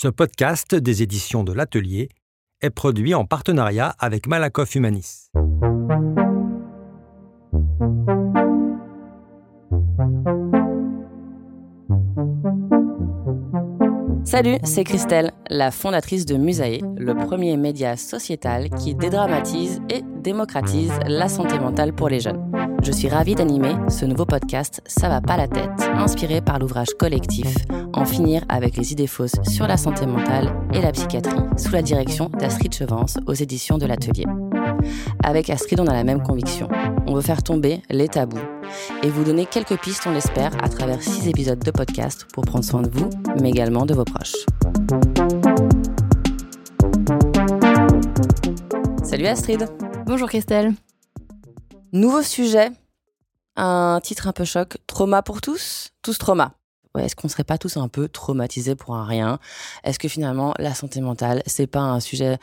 Ce podcast des éditions de l'Atelier est produit en partenariat avec Malakoff Humanis. Salut, c'est Christelle, la fondatrice de Musae, le premier média sociétal qui dédramatise et démocratise la santé mentale pour les jeunes. Je suis ravie d'animer ce nouveau podcast Ça va pas la tête, inspiré par l'ouvrage collectif En finir avec les idées fausses sur la santé mentale et la psychiatrie, sous la direction d'Astrid Chevance aux éditions de l'Atelier. Avec Astrid, on a la même conviction. On veut faire tomber les tabous et vous donner quelques pistes, on l'espère, à travers six épisodes de podcast pour prendre soin de vous, mais également de vos proches. Salut Astrid. Bonjour Christelle. Nouveau sujet, un titre un peu choc, trauma pour tous, tous trauma. Est-ce qu'on serait pas tous un peu traumatisés pour un rien? Est-ce que finalement la santé mentale, c'est pas un sujet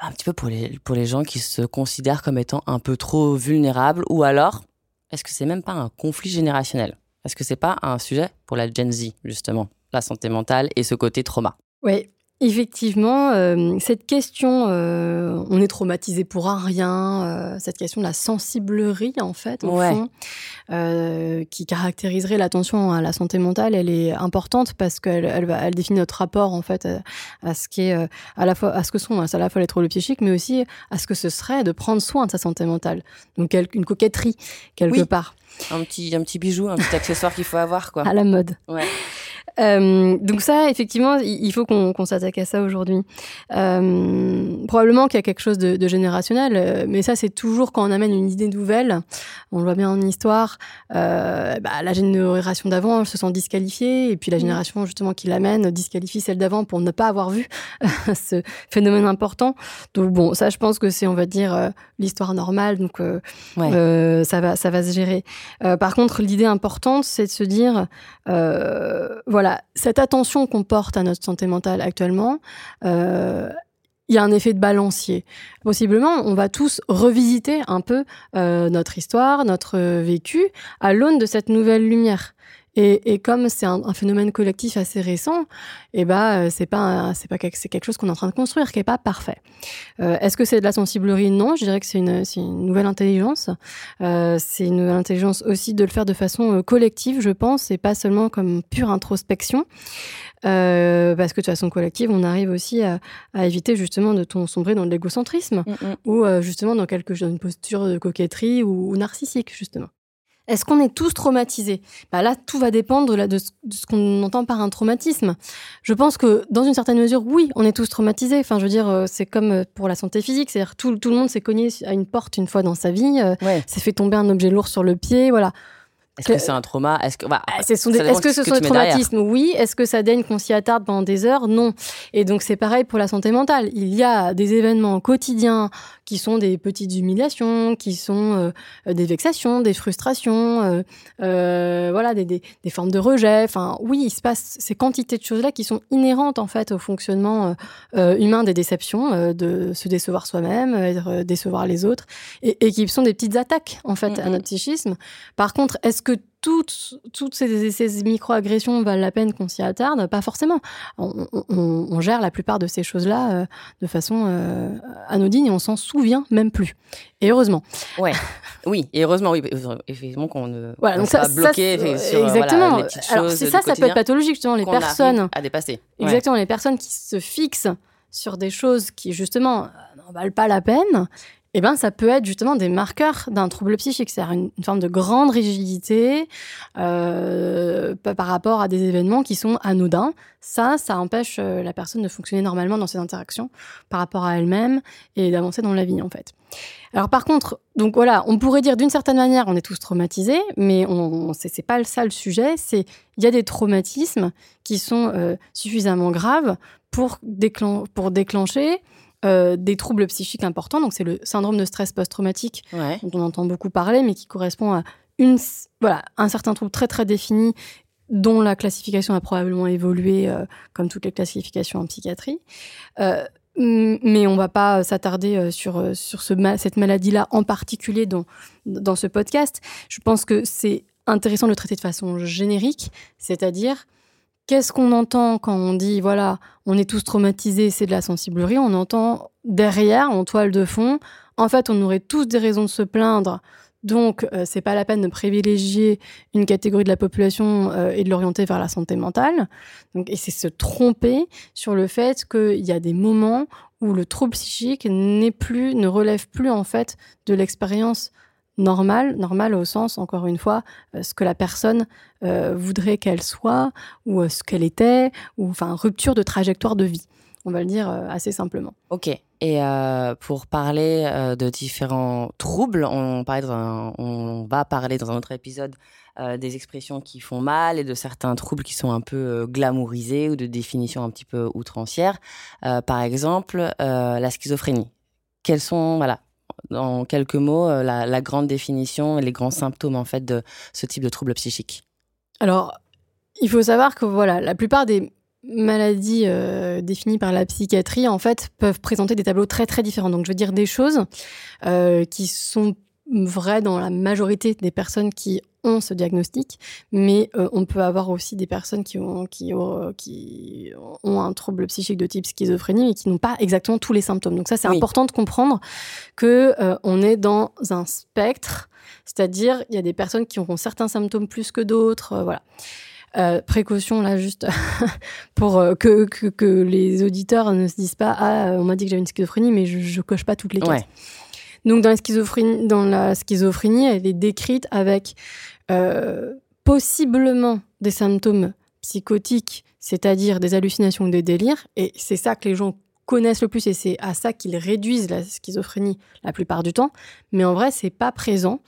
un petit peu pour les, pour les gens qui se considèrent comme étant un peu trop vulnérables ou alors est-ce que c'est même pas un conflit générationnel? Est-ce que c'est pas un sujet pour la Gen Z justement, la santé mentale et ce côté trauma. Oui, Effectivement, euh, cette question, euh, on est traumatisé pour un rien, euh, cette question de la sensiblerie en fait, au fond, qui caractériserait l'attention à la santé mentale, elle est importante parce qu'elle elle, elle définit notre rapport en fait à, ce qui est à la fois à ce que sont à la fois les troubles psychiques, mais aussi à ce que ce serait de prendre soin de sa santé mentale. Donc une coquetterie quelque part. Un petit un petit bijou, un petit accessoire qu'il faut avoir quoi. À la mode. Ouais. Euh, donc ça, effectivement, il faut qu'on s'attaque à ça aujourd'hui. Euh, probablement qu'il y a quelque chose de, de générationnel, euh, mais ça, c'est toujours quand on amène une idée nouvelle. On le voit bien en histoire. Euh, bah, la génération d'avant se sent disqualifiée, et puis la mmh. génération justement qui l'amène disqualifie celle d'avant pour ne pas avoir vu ce phénomène important. Donc bon, ça, je pense que c'est, on va dire, l'histoire normale. Donc ouais. ça va, ça va se gérer. par contre, l'idée importante, c'est de se dire, voilà cette attention qu'on porte à notre santé mentale actuellement, euh, il y a un effet de balancier. Possiblement, on va tous revisiter un peu euh, notre histoire, notre vécu, à l'aune de cette nouvelle lumière. Et, et comme c'est un, un, phénomène collectif assez récent, eh bah, c'est pas, c'est pas c'est quelque chose qu'on est en train de construire, qui est pas parfait. Euh, Est-ce que c'est de la sensiblerie? Non, je dirais que c'est une, une, nouvelle intelligence. Euh, c'est une nouvelle intelligence aussi de le faire de façon euh, collective, je pense, et pas seulement comme pure introspection. Euh, parce que de façon collective, on arrive aussi à, à éviter justement de sombrer dans l'égocentrisme mm -hmm. ou euh, justement dans quelque dans une posture de coquetterie ou, ou narcissique justement. Est-ce qu'on est tous traumatisés? Bah Là, tout va dépendre de, ce qu'on entend par un traumatisme. Je pense que, dans une certaine mesure, oui, on est tous traumatisés. Enfin, je veux dire, euh, c'est comme euh, pour la santé physique. C'est-à-dire tout, tout le monde s'est cogné à une porte une fois dans sa vie, euh, ouais. s'est fait tomber un objet lourd sur le pied, voilà. Est-ce que c'est un trauma? Est-ce que, bah, est -ce, des, est -ce que ce que sont des traumatismes Oui. Est-ce que ça daigne qu'on s'y attarde pendant des heures? Non. Et donc c'est pareil pour la santé mentale. Il y a des événements quotidiens qui sont des petites humiliations, qui sont euh, des vexations, des frustrations, euh, euh, voilà, des, des, des, formes de rejet. Enfin, oui, il se passe ces quantités de choses-là qui sont inhérentes en fait au fonctionnement euh, humain des déceptions, euh, de se décevoir soi-même, euh, décevoir les autres, et, et, qui sont des petites attaques en fait mm -hmm. à notre psychisme. Par contre, est-ce que toutes, toutes ces, ces micro-agressions valent la peine qu'on s'y attarde Pas forcément. On, on, on, gère la plupart de ces choses-là euh, de façon euh, anodine et on s'en souvient même plus. Et heureusement. Ouais. Oui, et heureusement, oui, effectivement qu'on ne voilà, donc ça, bloquer ça, sur exactement. Voilà, les petites choses Alors c'est ça, ça peut être pathologique justement les personnes à dépasser. Exactement, les personnes qui se fixent sur des choses qui justement n'en valent pas la peine eh ben, ça peut être justement des marqueurs d'un trouble psychique, c'est-à-dire une, forme de grande rigidité euh, par rapport à des événements qui sont anodins. Ça, ça empêche euh, la personne de fonctionner normalement dans ses interactions par rapport à elle-même et d'avancer dans la vie, en fait. Alors par contre, donc voilà, on pourrait dire d'une certaine manière, on est tous traumatisés, mais on, on c'est pas ça le sujet. C'est il y a des traumatismes qui sont euh, suffisamment graves pour déclencher euh, des troubles psychiques importants. Donc, c'est le syndrome de stress post-traumatique ouais. dont on entend beaucoup parler, mais qui correspond à une, voilà, un certain trouble très, très défini dont la classification a probablement évolué euh, comme toutes les classifications en psychiatrie. Euh, mais on va pas s'attarder sur, sur ce, cette maladie-là en particulier dans, dans ce podcast. Je pense que c'est intéressant de le traiter de façon générique, c'est-à-dire qu'est-ce qu'on entend quand on dit, voilà, on est tous traumatisés, c'est de la sensiblerie On entend derrière, en toile de fond, en fait, on aurait tous des raisons de se plaindre. Donc, euh, c'est pas la peine de privilégier une catégorie de la population euh, et de l'orienter vers la santé mentale. Donc, et c'est se tromper sur le fait qu'il y a des moments où le trouble psychique n'est plus, ne relève plus en fait de l'expérience normale, normale au sens, encore une fois, euh, ce que la personne voudrait qu'elle soit ou ce qu'elle était, ou enfin rupture de trajectoire de vie. On va le dire assez simplement. Ok. Et euh, pour parler euh, de différents troubles, on, on, va parler dans un autre épisode euh, des expressions qui font mal et de certains troubles qui sont un peu glamourisés ou de définitions un petit peu outrancières. par exemple, la schizophrénie. Quels sont, voilà, en quelques mots, la, la, grande définition et les grands symptômes en fait de ce type de trouble psychique Alors, il faut savoir que voilà, la plupart des maladies euh, définies par la psychiatrie, en fait, peuvent présenter des tableaux très très différents. Donc, je veux dire des choses euh, qui sont vraies dans la majorité des personnes qui ont ce diagnostic, mais euh, on peut avoir aussi des personnes qui ont, qui, qui ont un trouble psychique de type schizophrénie et qui n'ont pas exactement tous les symptômes. Donc ça, c'est important de comprendre que on est dans un spectre, c'est-à-dire il y a des personnes qui auront certains symptômes plus que d'autres, voilà. Euh, précaution là juste pour euh, que, que, les auditeurs ne se disent pas ah on m'a dit que j'avais une schizophrénie mais je, je coche pas toutes les cases. Donc dans la schizophrénie, dans la schizophrénie, elle est décrite avec euh, possiblement des symptômes psychotiques, c'est-à-dire des hallucinations ou des délires, et c'est ça que les gens connaissent le plus et c'est à ça qu'ils réduisent la schizophrénie la plupart du temps. Mais en vrai, c'est pas présent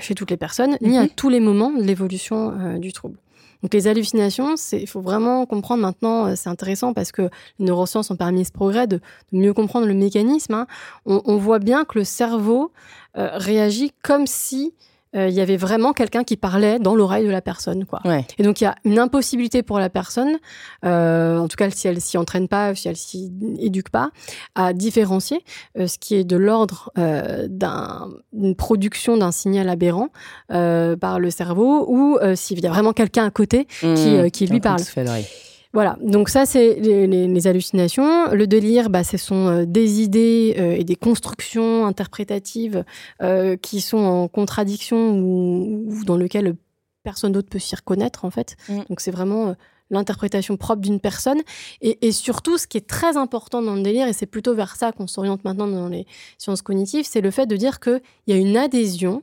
chez toutes les personnes, ni à mhm. tous les moments de l'évolution du trouble. Donc les hallucinations, il faut vraiment comprendre maintenant, euh, c'est intéressant parce que les neurosciences ont permis ce progrès de, mieux comprendre le mécanisme. Hein. On, voit bien que le cerveau euh, réagit comme si il y avait vraiment quelqu'un qui parlait dans l'oreille de la personne. Quoi. Et donc il y a une impossibilité pour la personne, euh, en tout cas si elle s'y entraîne pas, si elle s'y éduque pas, à différencier euh, ce qui est de l'ordre d'une production d'un signal aberrant par le cerveau ou s'il y a vraiment quelqu'un à côté qui, mmh. qui lui parle. Voilà, donc ça c'est les, hallucinations. Le délire, bah, ce sont euh, des idées euh, et des constructions interprétatives euh, qui sont en contradiction ou, dans lesquelles personne d'autre peut s'y reconnaître en fait. Mm. Donc c'est vraiment l'interprétation propre d'une personne. Et, surtout, ce qui est très important dans le délire, et c'est plutôt vers ça qu'on s'oriente maintenant dans les sciences cognitives, c'est le fait de dire qu'il y a une adhésion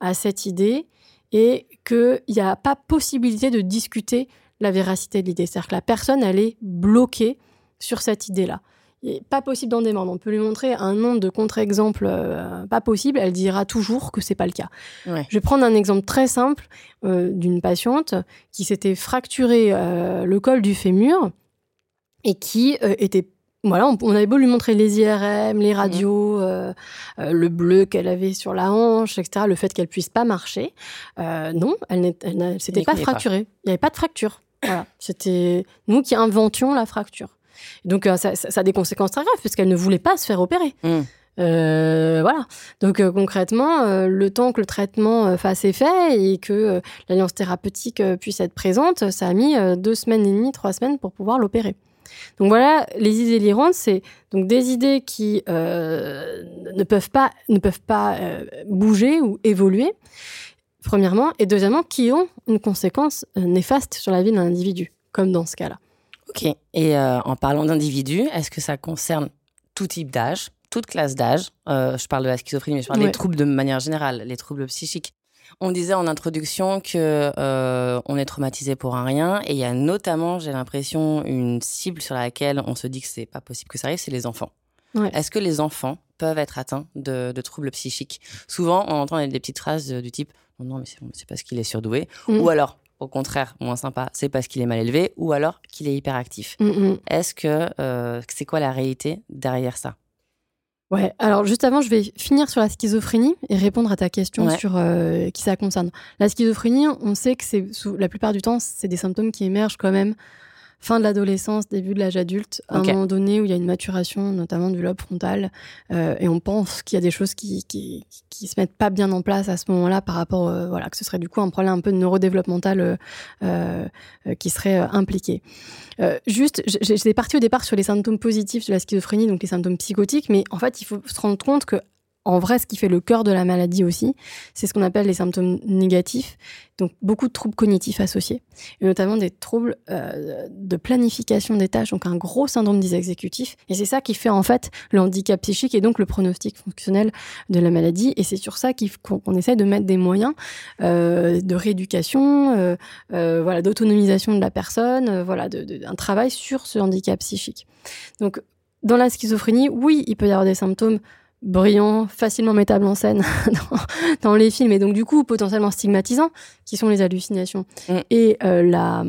à cette idée et qu'il n'y a pas possibilité de discuter la véracité de l'idée. C'est-à-dire que la personne, elle est bloquée sur cette idée-là. Il n'est pas possible d'en démordre. On peut lui montrer un nombre de contre-exemples euh, pas possible. Elle dira toujours que c'est pas le cas. Je vais prendre un exemple très simple euh, d'une patiente qui s'était fracturé euh, le col du fémur et qui était voilà, on, avait beau lui montrer les IRM, les radios, le bleu qu'elle avait sur la hanche, etc., le fait qu'elle puisse pas marcher. non, elle ne s'était pas fracturée. Il n'y avait pas de fracture. Voilà, c'était nous qui inventions la fracture. Donc euh, ça, a des conséquences très graves puisqu'elle ne voulait pas se faire opérer. Mm. Euh, voilà. Donc euh, concrètement, le temps que le traitement fasse effet et que l'alliance thérapeutique puisse être présente, ça a mis deux semaines et demie, trois semaines pour pouvoir l'opérer. Donc voilà, les idées délirantes, c'est donc des idées qui ne peuvent pas, ne peuvent pas bouger ou évoluer premièrement, et deuxièmement, qui ont une conséquence euh, néfaste sur la vie d'un individu, comme dans ce cas-là. Ok, et euh, en parlant d'individus, est-ce que ça concerne tout type d'âge, toute classe d'âge? Euh, Je parle de la schizophrénie, mais je parle des troubles de manière générale, les troubles psychiques. On disait en introduction que on est traumatisé pour un rien, et il y a notamment, j'ai l'impression, une cible sur laquelle on se dit que c'est pas possible que ça arrive, c'est les enfants. Est-ce que les enfants peuvent être atteints de, de, troubles psychiques Souvent, on entend des petites phrases du type non, mais c'est parce qu'il est surdoué. Mm. Ou alors, au contraire, moins sympa, c'est parce qu'il est mal élevé. Ou alors qu'il est hyperactif. Mm, mm. Est-ce que euh, c'est quoi la réalité derrière ça? Ouais, alors juste avant, je vais finir sur la schizophrénie et répondre à ta question sur euh, qui ça concerne. La schizophrénie, on sait que c'est la plupart du temps, c'est des symptômes qui émergent quand même fin de l'adolescence, début de l'âge adulte, à un moment donné où il y a une maturation, notamment du lobe frontal, euh, et on pense qu'il y a des choses qui, qui, qui, se mettent pas bien en place à ce moment-là par rapport, euh, voilà, que ce serait du coup un problème un peu neurodéveloppemental euh, euh qui serait impliqué. juste, j'étais partie au départ sur les symptômes positifs de la schizophrénie, donc les symptômes psychotiques, mais en fait, il faut se rendre compte que en vrai, ce qui fait le cœur de la maladie aussi, c'est ce qu'on appelle les symptômes négatifs, donc beaucoup de troubles cognitifs associés, et notamment des troubles euh, de planification des tâches, donc un gros syndrome dysexécutif. Et c'est ça qui fait en fait le handicap psychique et donc le pronostic fonctionnel de la maladie. Et c'est sur ça qu'on essaie de mettre des moyens euh, de rééducation, euh, voilà, d'autonomisation de la personne, voilà, un travail sur ce handicap psychique. Donc dans la schizophrénie, oui, il peut y avoir des symptômes brillant, facilement mettable en scène dans, les films et donc du coup potentiellement stigmatisant, qui sont les hallucinations mm. et, euh, la,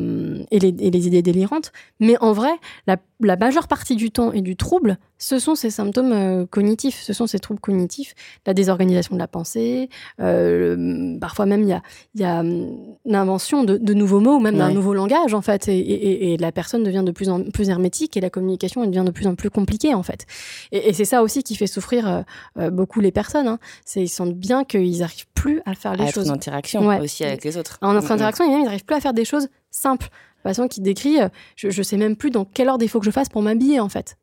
et les, et, les, idées délirantes. Mais en vrai, la, la, majeure partie du temps et du trouble, ce sont ces symptômes euh, cognitifs, ce sont ces troubles cognitifs, la désorganisation de la pensée, euh, parfois même il y a, y a l'invention de, de, nouveaux mots ou même d'un nouveau langage en fait, et, et, et, la personne devient de plus en plus hermétique et la communication devient de plus en plus compliquée en fait. Et, c'est ça aussi qui fait souffrir euh, beaucoup les personnes. Hein. C'est ils sentent bien qu'ils n'arrivent plus à faire les à choses. en interaction aussi avec les autres. En interaction, ils n'arrivent plus à faire des choses simples. Façon qui décrit, euh, je, je sais même plus dans quelle ordre il faut que je fasse pour m'habiller en fait.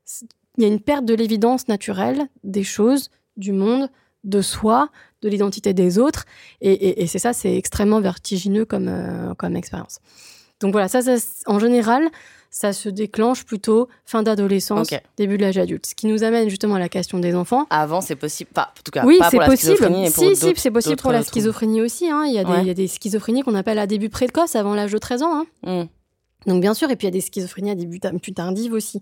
Il y a une perte de l'évidence naturelle des choses, du monde, de soi, de l'identité des autres. Et, et, c'est ça, c'est extrêmement vertigineux comme, comme expérience. Donc voilà, ça, ça en général, ça se déclenche plutôt fin d'adolescence, début de l'âge adulte. Ce qui nous amène justement à la question des enfants. Avant, c'est possible. Pas, en tout cas, oui, c'est possible. si, si, c'est possible pour la schizophrénie aussi. Hein. Il, y a des, il, y a des, schizophrénies qu'on appelle à début précoce, avant l'âge de 13 ans. Hein. Hmm. Donc bien sûr, et puis il y a des schizophrénies à début plus tardives aussi.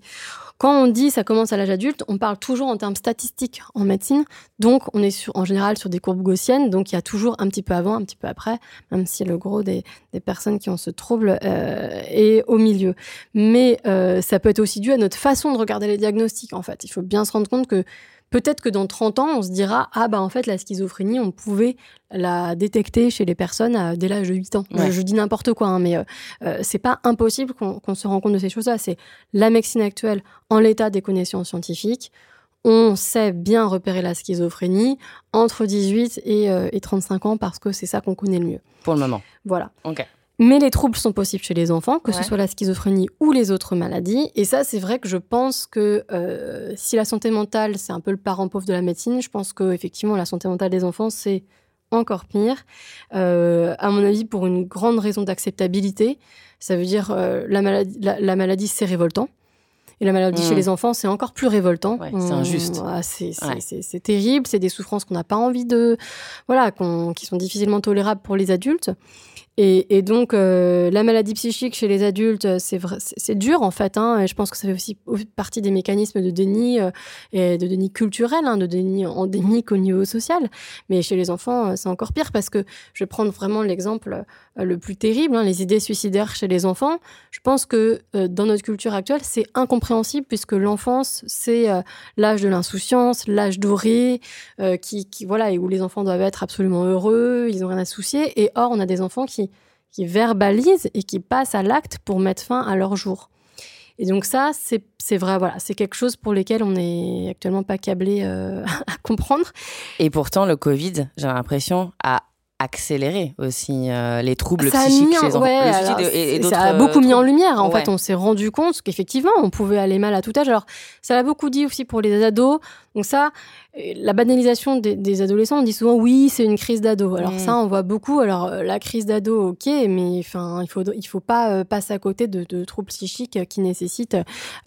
Quand on dit ça commence à l'âge adulte, on parle toujours en termes statistiques en médecine. Donc on est en général sur des courbes gaussiennes, donc il y a toujours un petit peu avant, un petit peu après, même si le gros des, des personnes qui ont ce trouble euh, est au milieu. Mais euh, ça peut être aussi dû à notre façon de regarder les diagnostics en fait. Il faut bien se rendre compte que Peut-être que dans 30 ans, on se dira ah bah en fait la schizophrénie, on pouvait la détecter chez les personnes dès l'âge de 8 ans. Je, dis n'importe quoi, hein, mais euh, euh, c'est pas impossible qu'on se rende compte de ces choses-là. C'est la médecine actuelle en l'état des connaissances scientifiques. On sait bien repérer la schizophrénie entre 18 et, euh, et 35 ans parce que c'est ça qu'on connaît le mieux. Pour le moment. Voilà. Ok. Mais les troubles sont possibles chez les enfants, que ce soit la schizophrénie ou les autres maladies. Et ça, c'est vrai que je pense que euh, si la santé mentale, c'est un peu le parent pauvre de la médecine, je pense que effectivement la santé mentale des enfants, c'est encore pire. Euh, à mon avis, pour une grande raison d'acceptabilité. Ça veut dire euh, la maladie, la, maladie c'est révoltant. Et la maladie chez mmh. les enfants, c'est encore plus révoltant. c'est injuste. c'est terrible. C'est des souffrances qu'on n'a pas envie de, voilà, qui sont difficilement tolérables pour les adultes. Et, et donc, euh, la maladie psychique chez les adultes, c'est dur en fait. Hein, et je pense que ça fait aussi partie des mécanismes de déni euh, et de déni culturel, hein, de déni endémique au niveau social. Mais chez les enfants, euh, c'est encore pire parce que je vais prendre vraiment l'exemple le plus terrible, hein, les idées suicidaires chez les enfants. Je pense que dans notre culture actuelle, c'est incompréhensible puisque l'enfance, c'est l'âge de l'insouciance, l'âge doré, qui, qui voilà, et où les enfants doivent être absolument heureux, ils ont rien à soucier. Et or, on a des enfants qui qui verbalisent et qui passent à l'acte pour mettre fin à leur jour. Et donc ça, c'est vrai, voilà, c'est quelque chose pour lequel on n'est actuellement pas câblé euh, à comprendre. Et pourtant, le Covid, j'ai l'impression, a accéléré aussi euh, les troubles psychiques chez les enfants. et, ça a beaucoup mis en lumière. En fait, on s'est rendu compte qu'effectivement, on pouvait aller mal à tout âge. Alors, ça l'a beaucoup dit aussi pour les ados. Donc ça, la banalisation des, adolescents, on dit souvent oui, c'est une crise d'ado. Alors mm. ça, on voit beaucoup. Alors euh, la crise d'ado, ok, mais enfin, il faut il faut pas euh, passer à côté de, troubles psychiques qui nécessitent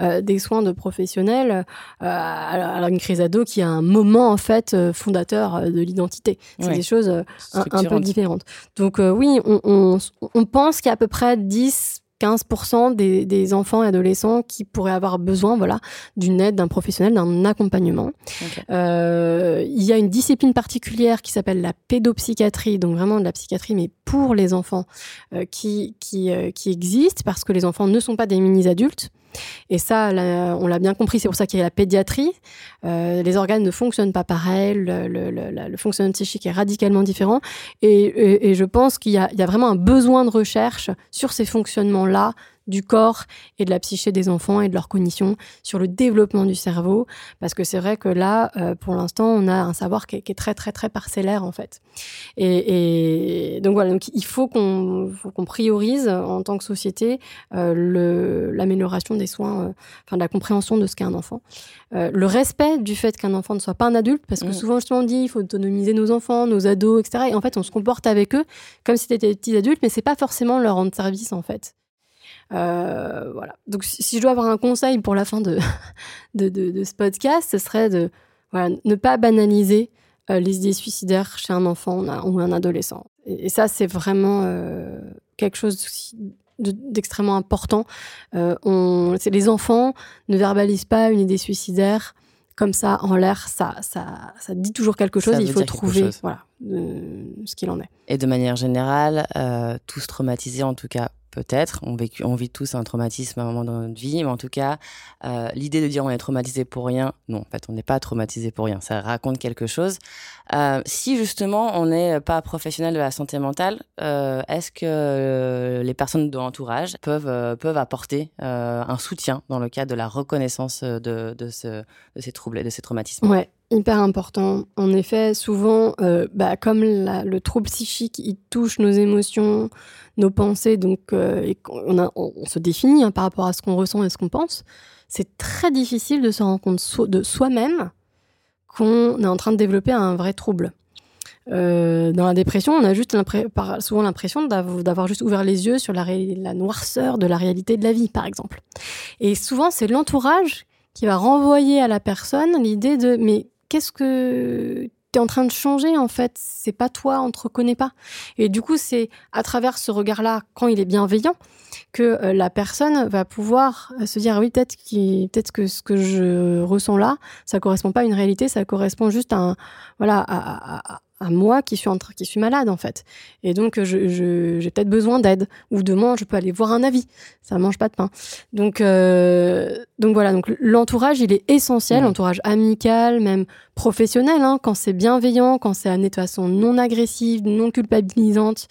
euh, des soins de professionnels. alors une crise d'ado qui a un moment en fait fondateur de l'identité. C'est des choses un, peu différentes. Donc oui, on, on, on pense qu'il y a à peu près 10 15% des, des, enfants et adolescents qui pourraient avoir besoin voilà, d'une aide, d'un professionnel, d'un accompagnement. Euh, il y a une discipline particulière qui s'appelle la pédopsychiatrie, donc vraiment de la psychiatrie, mais pour les enfants, euh, qui, qui, euh, qui existe parce que les enfants ne sont pas des mini-adultes. Et ça, on l'a bien compris, c'est pour ça qu'il y a la pédiatrie. Euh, les organes ne fonctionnent pas pareil, le, fonctionnement psychique est radicalement différent. Et, je pense qu'il y, a vraiment un besoin de recherche sur ces fonctionnements-là du corps et de la psyché des enfants et de leur cognition, sur le développement du cerveau, parce que c'est vrai que là, euh, pour l'instant, on a un savoir qui est, très très très parcellaire en fait. Et, donc voilà, donc il faut qu'on priorise en tant que société euh, l'amélioration des soins, euh, enfin de la compréhension de ce qu'est un enfant, euh, le respect du fait qu'un enfant ne soit pas un adulte, parce que mm. souvent justement on dit il faut autonomiser nos enfants, nos ados, etc. Et en fait, on se comporte avec eux comme si c'était des petits adultes, mais c'est pas forcément leur rendre service en fait. Euh, voilà. Donc, si je dois avoir un conseil pour la fin de, de, ce podcast, ce serait de voilà, ne pas banaliser euh, les idées suicidaires chez un enfant ou un adolescent. Et, ça, c'est vraiment euh, quelque chose d'extrêmement important. on, les enfants ne verbalisent pas une idée suicidaire comme ça en l'air, ça, ça, ça dit toujours quelque chose. il faut trouver voilà, ce qu'il en est. Et de manière générale, tous traumatisés, en tout cas Peut-être, on, on, vit tous un traumatisme à un moment dans notre vie, mais en tout cas, euh, l'idée de dire on est traumatisé pour rien, non, en fait, on n'est pas traumatisé pour rien, ça raconte quelque chose. Euh, si justement on n'est pas professionnel de la santé mentale, euh, est-ce que les personnes de l'entourage peuvent, peuvent apporter un soutien dans le cadre de la reconnaissance de, de, ce, de ces troubles et de ces traumatismes Ouais, hyper important. En effet, souvent, euh, bah, comme le trouble psychique, il touche nos émotions, nos pensées, donc euh, on, se définit hein, par rapport à ce qu'on ressent et ce qu'on pense, c'est très difficile de se rendre compte de soi-même qu'on est en train de développer un vrai trouble. Euh, dans la dépression, on a juste souvent l'impression d'avoir juste ouvert les yeux sur la, la noirceur de la réalité de la vie, par exemple. Et souvent, c'est l'entourage qui va renvoyer à la personne l'idée de mais qu'est-ce que tu es en train de changer en fait? C'est pas toi, on te reconnaît pas. Et du coup, c'est à travers ce regard-là, quand il est bienveillant, que euh, la personne va pouvoir euh, se dire oui peut-être que ce que je ressens là, ça correspond pas à une réalité, ça correspond juste à voilà à, à moi qui suis, en qui suis malade en fait. Et donc j'ai je, peut-être besoin d'aide ou demain je peux aller voir un avis. Ça mange pas de pain. Donc euh, donc voilà. Donc l'entourage il est essentiel, l'entourage amical, même professionnel. Hein, quand c'est bienveillant, quand c'est amené de façon non agressive, non culpabilisante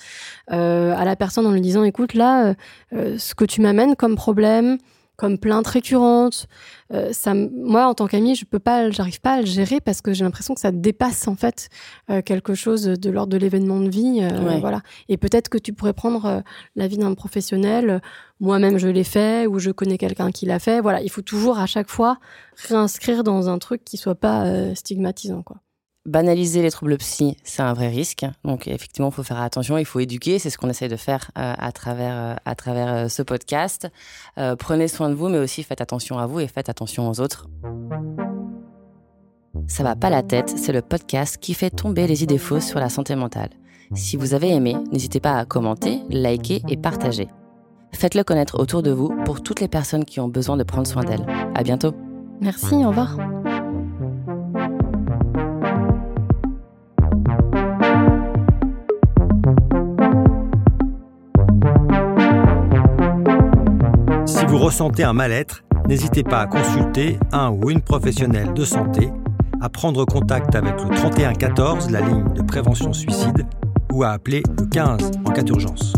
euh, à la personne en lui disant écoute là, euh, ce que tu m'amènes comme problème comme plainte récurrente. Euh, ça, moi, en tant qu'ami, je peux pas, j'arrive pas à le gérer parce que j'ai l'impression que ça dépasse en fait euh, quelque chose de l'ordre de l'événement de vie, euh, voilà. Et peut-être que tu pourrais prendre l'avis d'un professionnel. Moi-même, je l'ai fait ou je connais quelqu'un qui l'a fait. Voilà, il faut toujours à chaque fois réinscrire dans un truc qui soit pas stigmatisant, quoi banaliser les troubles psy, c'est un vrai risque. Donc effectivement, il faut faire attention, il faut éduquer. C'est ce qu'on essaie de faire euh, à travers euh, euh, ce podcast. prenez soin de vous, mais aussi faites attention à vous et faites attention aux autres. Ça va pas la tête, c'est le podcast qui fait tomber les idées fausses sur la santé mentale. Si vous avez aimé, n'hésitez pas à commenter, liker et partager. Faites-le connaître autour de vous pour toutes les personnes qui ont besoin de prendre soin d'elles. À bientôt. Merci, au revoir. Ressentez un mal-être, n'hésitez pas à consulter un ou une professionnelle de santé, à prendre contact avec le 3114, la ligne de prévention suicide, ou à appeler le 15 en cas d'urgence.